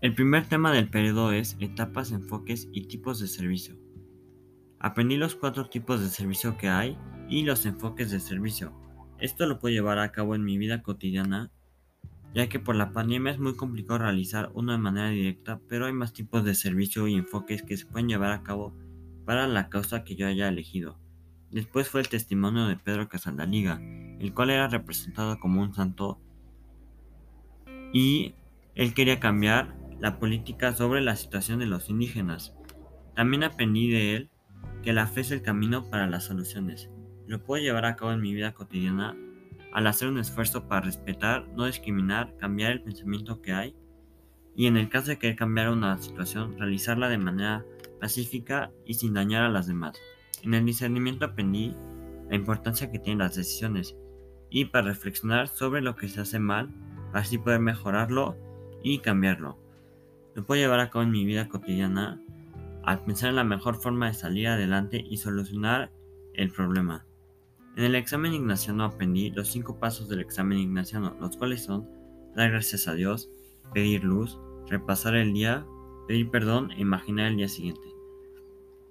El primer tema del periodo es etapas, enfoques y tipos de servicio. Aprendí los cuatro tipos de servicio que hay y los enfoques de servicio. Esto lo puedo llevar a cabo en mi vida cotidiana, ya que por la pandemia es muy complicado realizar uno de manera directa, pero hay más tipos de servicio y enfoques que se pueden llevar a cabo para la causa que yo haya elegido. Después fue el testimonio de Pedro Casandaliga, el cual era representado como un santo y él quería cambiar la política sobre la situación de los indígenas. También aprendí de él que la fe es el camino para las soluciones. Lo puedo llevar a cabo en mi vida cotidiana al hacer un esfuerzo para respetar, no discriminar, cambiar el pensamiento que hay y en el caso de querer cambiar una situación, realizarla de manera pacífica y sin dañar a las demás. En el discernimiento aprendí la importancia que tienen las decisiones y para reflexionar sobre lo que se hace mal, así poder mejorarlo y cambiarlo. Lo puedo llevar a cabo en mi vida cotidiana al pensar en la mejor forma de salir adelante y solucionar el problema. En el examen ignaciano aprendí los cinco pasos del examen ignaciano, los cuales son dar gracias a Dios, pedir luz, repasar el día, pedir perdón e imaginar el día siguiente.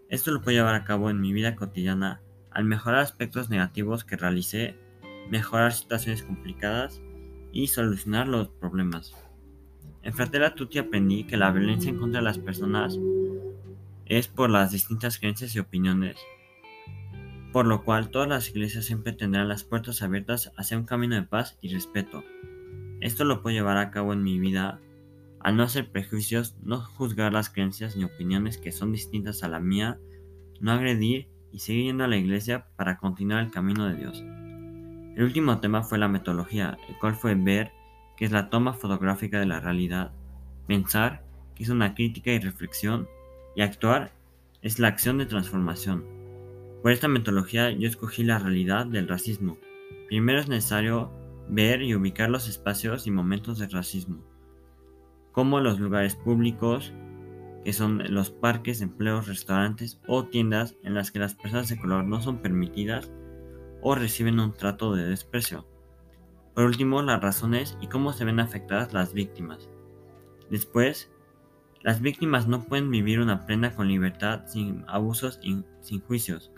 Esto lo puedo llevar a cabo en mi vida cotidiana al mejorar aspectos negativos que realicé, mejorar situaciones complicadas y solucionar los problemas. En Fratera Tutti aprendí que la violencia en contra de las personas es por las distintas creencias y opiniones, por lo cual todas las iglesias siempre tendrán las puertas abiertas hacia un camino de paz y respeto. Esto lo puedo llevar a cabo en mi vida al no hacer prejuicios, no juzgar las creencias ni opiniones que son distintas a la mía, no agredir y seguir yendo a la iglesia para continuar el camino de Dios. El último tema fue la metodología, el cual fue ver, que es la toma fotográfica de la realidad, pensar, que es una crítica y reflexión, y actuar es la acción de transformación. Por esta metodología yo escogí la realidad del racismo. Primero es necesario ver y ubicar los espacios y momentos de racismo como los lugares públicos, que son los parques, empleos, restaurantes o tiendas en las que las personas de color no son permitidas o reciben un trato de desprecio. Por último, las razones y cómo se ven afectadas las víctimas. Después, las víctimas no pueden vivir una prenda con libertad sin abusos y sin juicios.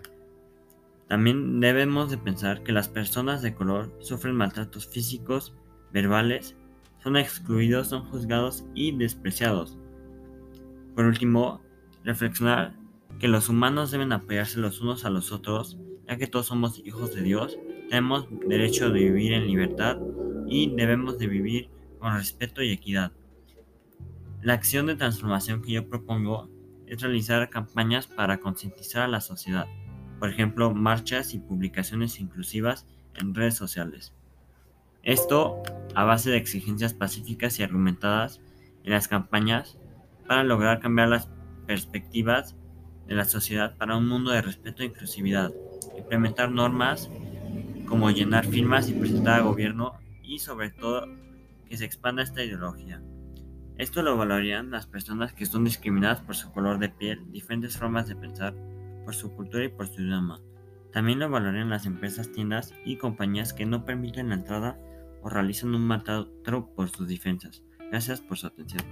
También debemos de pensar que las personas de color sufren maltratos físicos, verbales son excluidos, son juzgados y despreciados. Por último, reflexionar que los humanos deben apoyarse los unos a los otros, ya que todos somos hijos de Dios, tenemos derecho de vivir en libertad y debemos de vivir con respeto y equidad. La acción de transformación que yo propongo es realizar campañas para concientizar a la sociedad, por ejemplo, marchas y publicaciones inclusivas en redes sociales. Esto a base de exigencias pacíficas y argumentadas en las campañas para lograr cambiar las perspectivas de la sociedad para un mundo de respeto e inclusividad, implementar normas como llenar firmas y presentar al gobierno y sobre todo que se expanda esta ideología. Esto lo valorarían las personas que son discriminadas por su color de piel, diferentes formas de pensar, por su cultura y por su idioma. También lo valorarían las empresas, tiendas y compañías que no permiten la entrada o realizan un maltrato por sus defensas. Gracias por su atención.